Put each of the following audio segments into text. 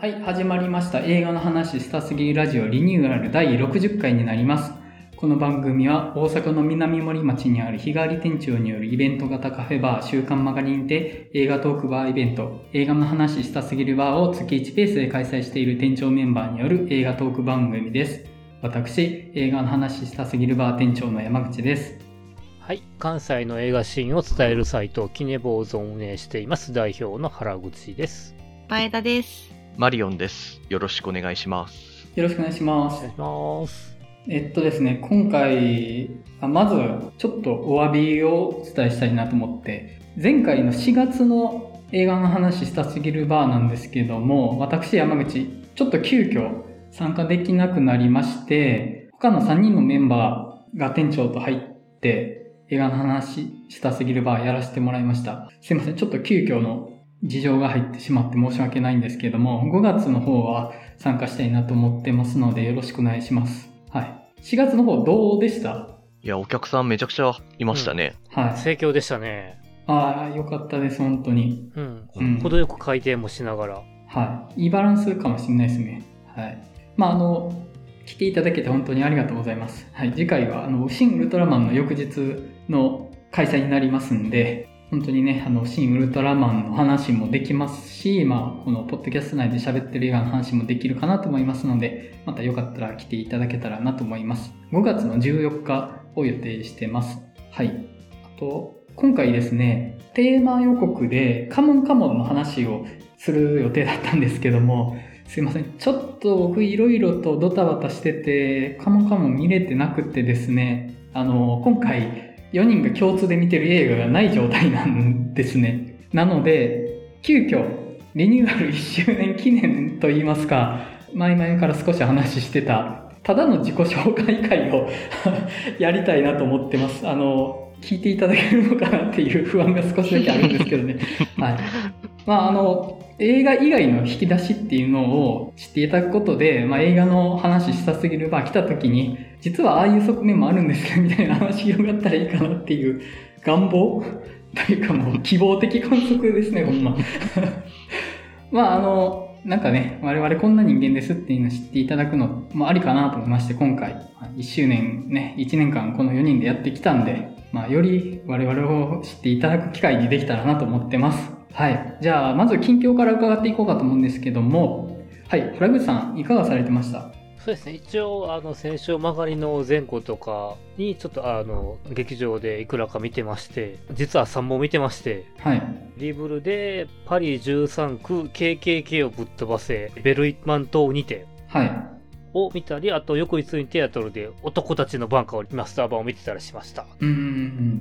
はい、始まりました。映画の話したすぎるラジオリニューアル第60回になります。この番組は大阪の南森町にある日替わり店長によるイベント型カフェバー週刊マガリンで映画トークバーイベント映画の話したすぎるバーを月1ペースで開催している店長メンバーによる映画トーク番組です。私、映画の話したすぎるバー店長の山口です。はい。関西の映画シーンを伝えるサイト、キネボーズを運営しています。代表の原口です。前田です。マリオンです。よろしくお願いします。よろしくお願いしますお願い。します。えっとですね、今回、あまずちょっとお詫びをお伝えしたいなと思って、前回の4月の映画の話したすぎるバーなんですけども、私山口、ちょっと急遽参加できなくなりまして、他の3人のメンバーが店長と入って、映画の話したすぎるバーやらせてもらいました。すいません、ちょっと急遽の事情が入ってしまって申し訳ないんですけども、5月の方は参加したいなと思ってますので、よろしくお願いします。はい。4月の方どうでした？いや、お客さんめちゃくちゃいましたね。はい。盛況でしたね。ああ、よかったです、本当に。うん。うん程よく回転もしながら。はい。いいバランスかもしれないですね。はい。まあ、あの、来ていただけて本当にありがとうございます。はい。次回は、あの、シン・ウルトラマンの翌日の開催になりますんで、本当にね、あの、シン・ウルトラマンの話もできますし、まあ、このポッドキャスト内で喋ってる映画の話もできるかなと思いますので、またよかったら来ていただけたらなと思います。5月の14日を予定してます。はい。あと、今回ですね、テーマ予告でカモンカモンの話をする予定だったんですけども、すいません。ちょっと僕いろいろとドタバタしてて、カモンカモン見れてなくてですね、あの、今回4人が共通で見てる映画がない状態なんですね。なので、急遽、リニューアル1周年記念といいますか、前々から少し話してた、ただの自己紹介会を やりたいなと思ってます。あの、聞いていただけるのかなっていう不安が少しだけあるんですけどね。はい。まあ、あの、映画以外の引き出しっていうのを知っていただくことで、まあ、映画の話したすぎるバー来た時に、実はああいう側面もあるんですよみたいな話広がったらいいかなっていう願望？というかもう希望的観測ですね、ほんま。まあ、あの、なんかね、我々こんな人間ですっていうのを知っていただくのもありかなと思いまして、今回、1周年ね、1年間この4人でやってきたんで、まあ、より我々を知っていただく機会にできたらなと思ってます。はい。じゃあ、まず近況から伺っていこうかと思うんですけども、はい。原口さん、いかがされてました？そうですね。一応、あの、先週曲がりの前後とかに、ちょっとあの、劇場でいくらか見てまして、実は3本見てまして、はい。リブルでパリ13区 KKK をぶっ飛ばせ、ベルイマン島にて、はい。を見たり、あと翌日にテアトルで男たちのバンカーをマスター版を見てたりしました。うんうんう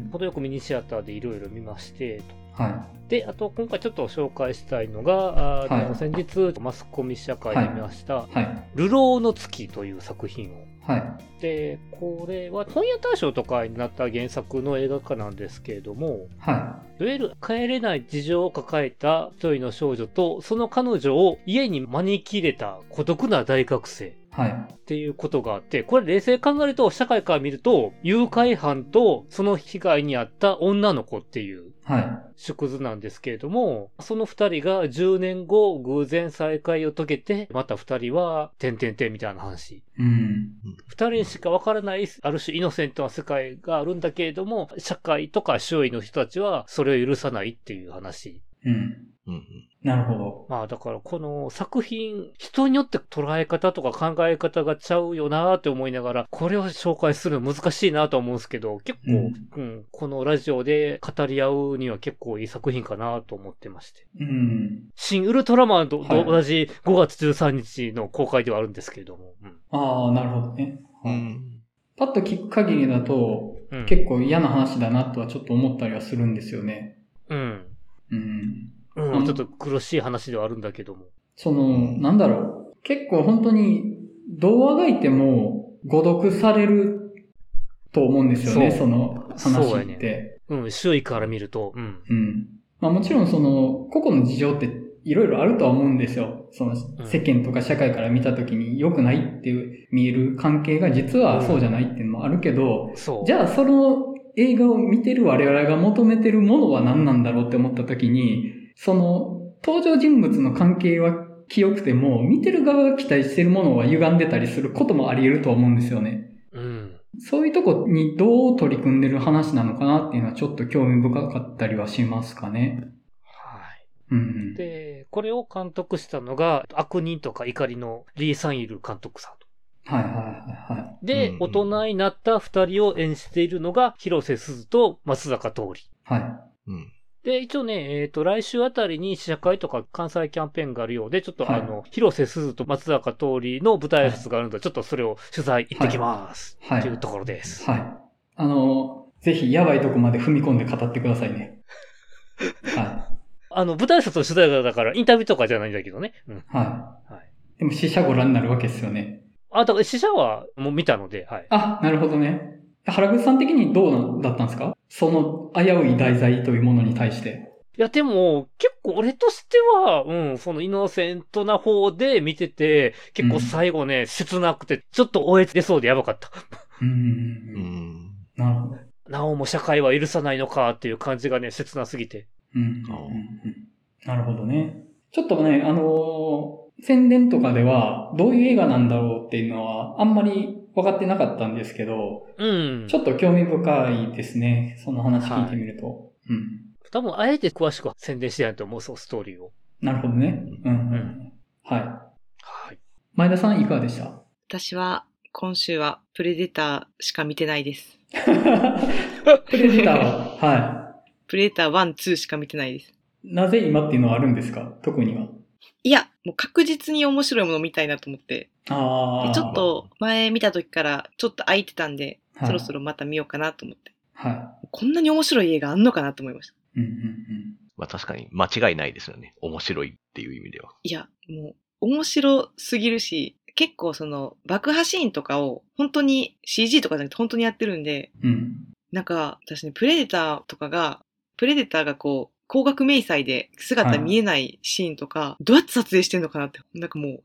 ん。程よくミニシアターでいろいろ見まして、とはで、あと今回ちょっと紹介したいのが、あーはい先日マスコミ社会で見ました。流浪の月という作品を。はい。で、これは本屋大賞とかになった原作の映画化なんですけれども、はいわゆる帰れない事情を抱えた一人の少女と、その彼女を家に招き入れた孤独な大学生。い。はい。っていうことがあって、これ冷静に考えると、社会から見ると、誘拐犯とその被害に遭った女の子っていうはい。縮図なんですけれども、その二人が10年後偶然再会を遂げて、また二人は、点々点みたいな話。うん。二人にしかわからない、ある種イノセントな世界があるんだけれども、社会とか周囲の人たちはそれを許さないっていう話。うん。うんうん。なるほど。まあだからこの作品、人によって捉え方とか考え方がちゃうよなーって思いながら、これを紹介するの難しいなと思うんですけど、結構、ううんん、このラジオで語り合うには結構いい作品かなと思ってまして。うん。新ウルトラマンとはい同じ5月13日の公開ではあるんですけれども。うんああ、なるほどね。うん。パッと聞く限りだと、うん。結構嫌な話だなとはちょっと思ったりはするんですよね。うん。うん。うん、うんちょっと苦しい話ではあるんだけども。その、なんだろう。結構本当に、どうあがいても誤読されると思うんですよね、そのそう話って。うん、周囲から見ると、うん。うん。まあもちろんその、個々の事情っていろいろあるとは思うんですよ。その世間とか社会から見たときに良くないっていう見える関係が実はそうじゃないっていうのもあるけど、そう。じゃあその映画を見てる我々が求めてるものは何なんだろうって思ったときに、その登場人物の関係は清くても、見てる側が期待してるものは歪んでたりすることもあり得るとは思うんですよね。うん。そういうとこにどう取り組んでる話なのかなっていうのはちょっと興味深かったりはしますかね。はい。うんうん。で、これを監督したのが、悪人とか怒りのリー・サンイル監督さんはいはい。で、うんうん大人になった二人を演じているのが、広瀬すずと松坂桃李。はい。うん。で、一応ね、えっ、と、来週あたりに試写会とか関西キャンペーンがあるようで、ちょっとはいあの、広瀬すずと松坂桃李の舞台挨拶があるので、ちょっとそれを取材行ってきます。はいというところです。はい。あの、ぜひやばいとこまで踏み込んで語ってくださいね。はあの、舞台挨拶の取材がだから、インタビューとかじゃないんだけどね。うん。い。はい。はい。でも試写ご覧になるわけですよね。あ、だから、死者はもう見たので、はい。あ、なるほどね。原口さん的にどうだったんですか？その危うい題材というものに対して。いや、でも、結構俺としては、うん、そのイノセントな方で見てて、結構最後ね、切なくて、ちょっと終え出そうでやばかった。うんん。なるほど。なおも社会は許さないのかっていう感じがね、切なすぎて。うんうんうんうん。なるほどね。ちょっとね、あのー宣伝とかでは、どういう映画なんだろうっていうのは、あんまり分かってなかったんですけど、うん。ちょっと興味深いですね。その話聞いてみると。うん。多分、あえて詳しくは宣伝してないと思う、そう、ストーリーを。なるほどね。うん、うん、う。うんはい。はい。前田さんいかがでした？私は、今週はプレデターしか見てないです。プレデターは、はプレデター1、2しか見てないです。い。なぜ今っていうのはあるんですか？特には。いや、もう確実に面白いものを見たいなと思って。ああ。でちょっ。と前見た時からちょっと空いてたんで、はいそろそろまた見ようかなと思って。はこんなに面白い映画あんのかなと思いました。い。うんうんまあ確かに間違いないですよね。面白いっていう意味では。いや、もう面白すぎるし、結構その爆破シーンとかを本当に CG とかじゃなくて本当にやってるんで、うん。うん。なんか私ね、プレデターとかが、プレデターがこう、高額迷彩で姿見えないシーンとか、どうやって撮影してんのかなって、なんかもう、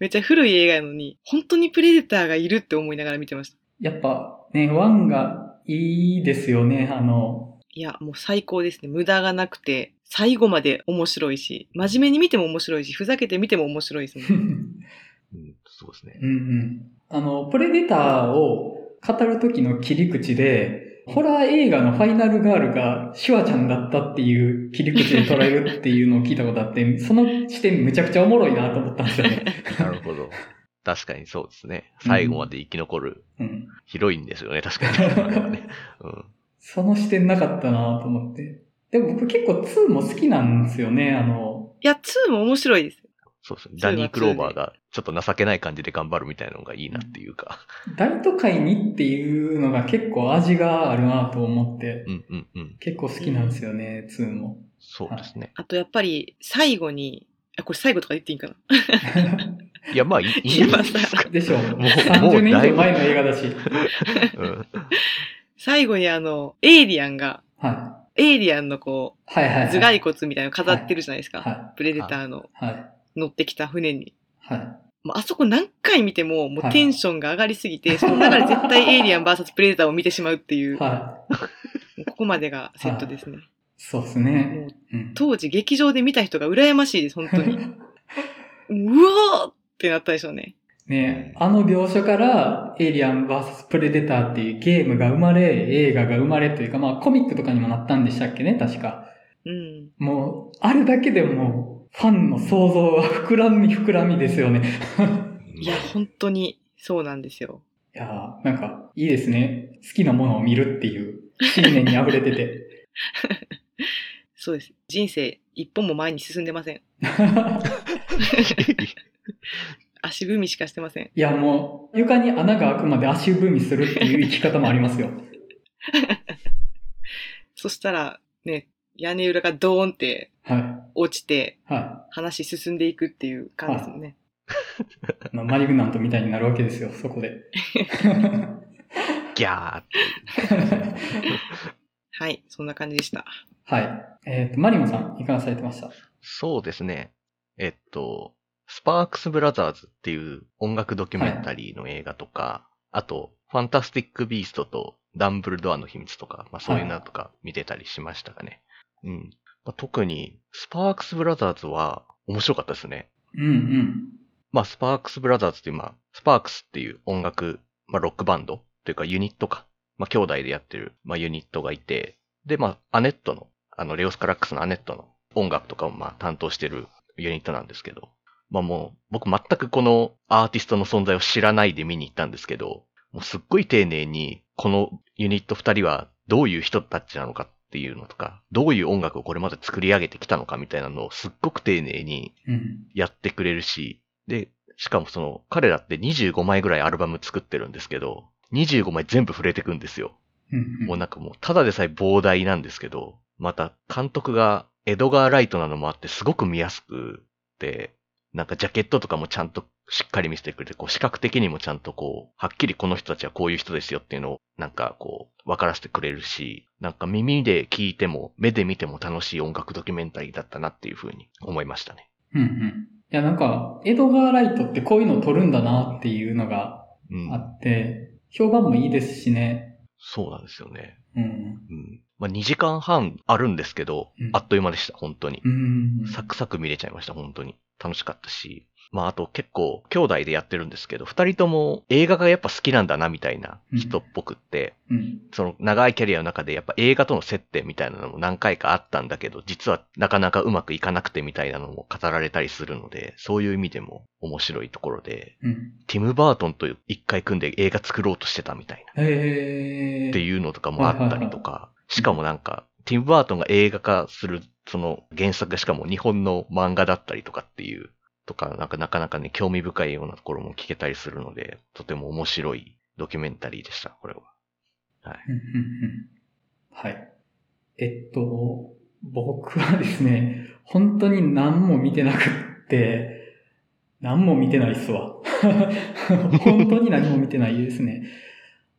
めっちゃ古い映画やのに、本当にプレデターがいるって思いながら見てました。やっぱね、ワンがいいですよね。あの、いや、もう最高ですね。無駄がなくて、最後まで面白いし、真面目に見ても面白いし、ふざけて見ても面白いですもん。うんそうですね。うんうん。あの、プレデターを語る時の切り口で、ホラー映画のファイナルガールがシュワちゃんだったっていう切り口で捉えるっていうのを聞いたことあって、その視点むちゃくちゃおもろいなと思ったんですよね。なるほど。確かにそうですね。最後まで生き残るうん。ヒロインですよね、確かに。うんその視点なかったなと思って。でも僕結構2も好きなんですよね。あの、いや、2も面白いです。そうですね。ダニー・クローバーがちょっと情けない感じで頑張るみたいなのがいいなっていうか。大都会にっていうのが結構味があるなと思って、うんうんうん。結構好きなんですよね、2も。そうですね。あとやっぱり、最後に、あ、これ最後とか言っていいんかな？いや、まあいいいいんじゃないですか。でしょう。もう30年以上前の映画だし。うん最後にあの、エイリアンが、はエイリアンのこい。はいはい、はう、い。頭蓋骨みたいなの飾ってるじゃないですか。はプレデターのい。はい。乗ってきた船に。はい。もうあそこ何回見ても、もはいうテンションが上がりすぎて、その中で絶対エイリアン VS プレデターを見てしまうっていう、もはうここまでがセットですね。い。そうですもね。ううん。当時劇場で見た人が羨ましいです、本当に。うわーってなったでしょうね。ねあの描写から、エイリアン VS プレデターっていうゲームが生まれ、映画が生まれというか、まあコミックとかにもなったんでしたっけね、確か。うん。もう、あれだけでも、ファンの想像は膨らみ膨らみですよね。いや、本当にそうなんですよ。いやーなんか、いいですね。好きなものを見るっていう、信念に溢れてて。そうです。人生一歩も前に進んでません。足踏みしかしてません。いや、もう、床に穴が開くまで足踏みするっていう生き方もありますよ。そしたら、ね、屋根裏がドーンってはい。落ちて、は話進んでいくっていう感じですもんね。い。まあマリグナントみたいになるわけですよ、そこで。ギャーって。はい、そんな感じでした。はい。えっ、と、マリモさん、いかがされてました？そうですね。えっと、スパークスブラザーズっていう音楽ドキュメンタリーの映画とか、あと、ファンタスティック・ビーストとダンブルドアの秘密とか、まあそういうのとか見てたりしましたかね。うん。まあ、特に、スパークスブラザーズは、面白かったですね。うんうん。まあ、スパークスブラザーズっていう、まあ、スパークスっていう音楽、まあ、ロックバンドというかユニットか。まあ、兄弟でやってる、まあ、ユニットがいて、で、まあ、アネットの、あの、レオスカラックスのアネットの音楽とかを、まあ、担当してるユニットなんですけど、まあ、もう、僕全くこのアーティストの存在を知らないで見に行ったんですけど、もうすっごい丁寧に、このユニット二人はどういう人たちなのかっていうのとか、どういう音楽をこれまで作り上げてきたのかみたいなのをすっごく丁寧にうん。やってくれるし、で、しかもその、彼らって25枚ぐらいアルバム作ってるんですけど、25枚全部触れてくんですよ。うんもうなんかもう、ただでさえ膨大なんですけど、また監督がエドガー・ライトなのもあってすごく見やすくて、なんかジャケットとかもちゃんとしっかり見せてくれて、こう視覚的にもちゃんとこう、はっきりこの人たちはこういう人ですよっていうのをなんかこう、分からせてくれるし、なんか耳で聞いても、目で見ても楽しい音楽ドキュメンタリーだったなっていうふうに思いましたね。うんうん。いや、なんか、エドガー・ライトってこういうのを撮るんだなっていうのがうんあ。って、評判もいいですしね。そうなんですよね。うん。うん。まあ、2時間半あるんですけど、うんあっという間でした、本当に。うん。サクサク見れちゃいました、本当に。楽しかったし。まあ、あと結構、兄弟でやってるんですけど、二人とも映画がやっぱ好きなんだな、みたいな人っぽくって、うん。その長いキャリアの中でやっぱ映画との接点みたいなのも何回かあったんだけど、実はなかなかうまくいかなくてみたいなのも語られたりするので、そういう意味でも面白いところで、うん。ティム・バートンと一回組んで映画作ろうとしてたみたいな。っていうのとかもあったりとか、しかもなんか、ティム・バートンが映画化する、その原作がしかも日本の漫画だったりとかっていう、とか、なんかなかなかね、興味深いようなところも聞けたりするので、とても面白いドキュメンタリーでした、これは。はい。はい。えっと、僕はですね、本当に何も見てなくって、何も見てないっすわ。本当に何も見てないですね。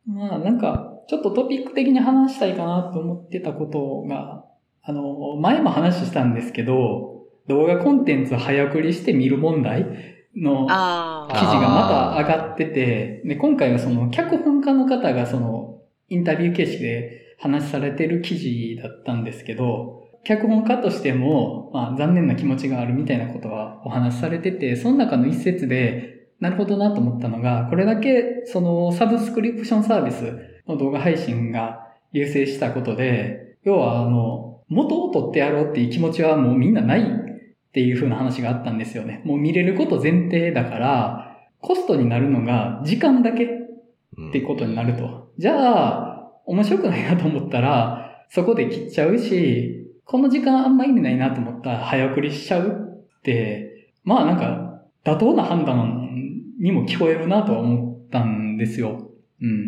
まあなんか、ちょっとトピック的に話したいかなと思ってたことが、あの、前も話したんですけど、動画コンテンツ早送りして見る問題のあ記事がまた上がってて、で、今回はその脚本家の方がそのインタビュー形式で話されてる記事だったんですけど、脚本家としても、まあ残念な気持ちがあるみたいなことはお話しされてて、その中の一節で、なるほどなと思ったのが、これだけそのサブスクリプションサービスの動画配信が優勢したことで、要はあの、元を取ってやろうっていう気持ちはもうみんなないっていう風な話があったんですよね。もう見れること前提だから、コストになるのが時間だけうんってことになると。じゃあ、面白くないなと思ったら、そこで切っちゃうし、この時間あんま意味ないなと思ったら早送りしちゃうって、まあなんか、妥当な判断にも聞こえるなとは思ったんですよ。うん。うん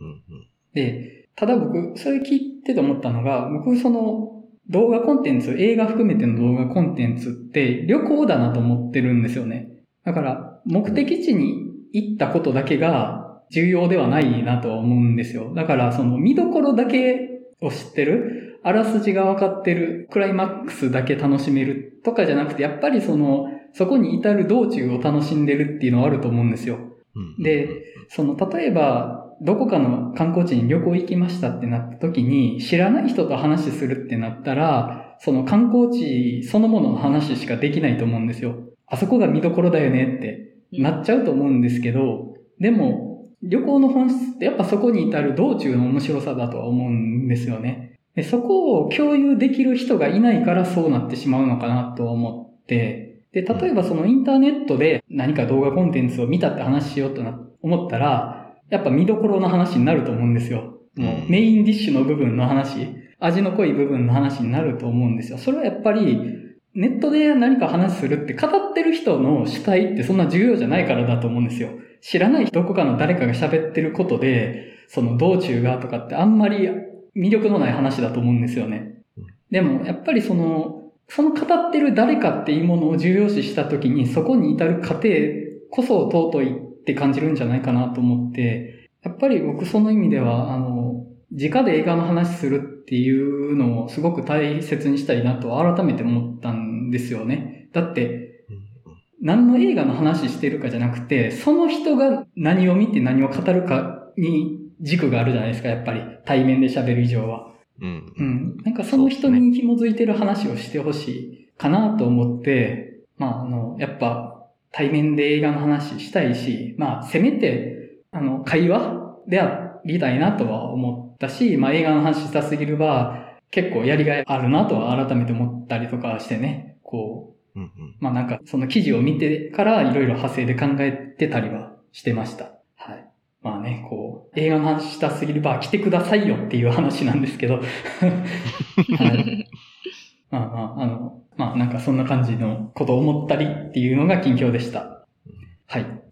うんで、ただ僕、それ聞いてて思ったのが、僕その動画コンテンツ、映画含めての動画コンテンツって旅行だなと思ってるんですよね。だから、目的地に行ったことだけが重要ではないなと思うんですよ。だから、その見どころだけを知ってる、あらすじが分かってる、クライマックスだけ楽しめるとかじゃなくて、やっぱりその、そこに至る道中を楽しんでるっていうのはあると思うんですよ。で、その、例えば、どこかの観光地に旅行行きましたってなった時に、知らない人と話するってなったら、その観光地そのものの話しかできないと思うんですよ。あそこが見どころだよねってなっちゃうと思うんですけど、でも、旅行の本質ってやっぱそこに至る道中の面白さだとは思うんですよね。でそこを共有できる人がいないからそうなってしまうのかなと思って、で、例えばそのインターネットで何か動画コンテンツを見たって話しようとな思ったら、やっぱ見どころの話になると思うんですよ。もううんメインディッシュの部分の話、味の濃い部分の話になると思うんですよ。それはやっぱり、ネットで何か話するって語ってる人の主体ってそんな重要じゃないからだと思うんですよ。知らないどこかの誰かが喋ってることで、その道中がとかってあんまり魅力のない話だと思うんですよねうん。でも、やっぱりその、その語ってる誰かっていうものを重要視したときに、そこに至る過程こそ尊いって感じるんじゃないかなと思って、やっぱり僕その意味では、あの、直で映画の話するっていうのをすごく大切にしたいなと改めて思ったんですよね。だって、うん何の映画の話してるかじゃなくて、その人が何を見て何を語るかに軸があるじゃないですか、やっぱり。対面で喋る以上は。うんうん。なんかその人に紐づいてる話をしてほしいかなと思って、まあ、あの、やっぱ対面で映画の話したいし、まあ、せめて、あの、会話でありたいなとは思ったし、まあ、映画の話したすぎるは、結構やりがいあるなとは改めて思ったりとかしてね、こう、うんうん。まあなんかその記事を見てからいろいろ派生で考えてたりはしてました。はい。まあね、こう、映画の話したすぎるバー来てくださいよっていう話なんですけど、はい。まあまあ、あの、まあなんかそんな感じのことを思ったりっていうのが近況でした。はい。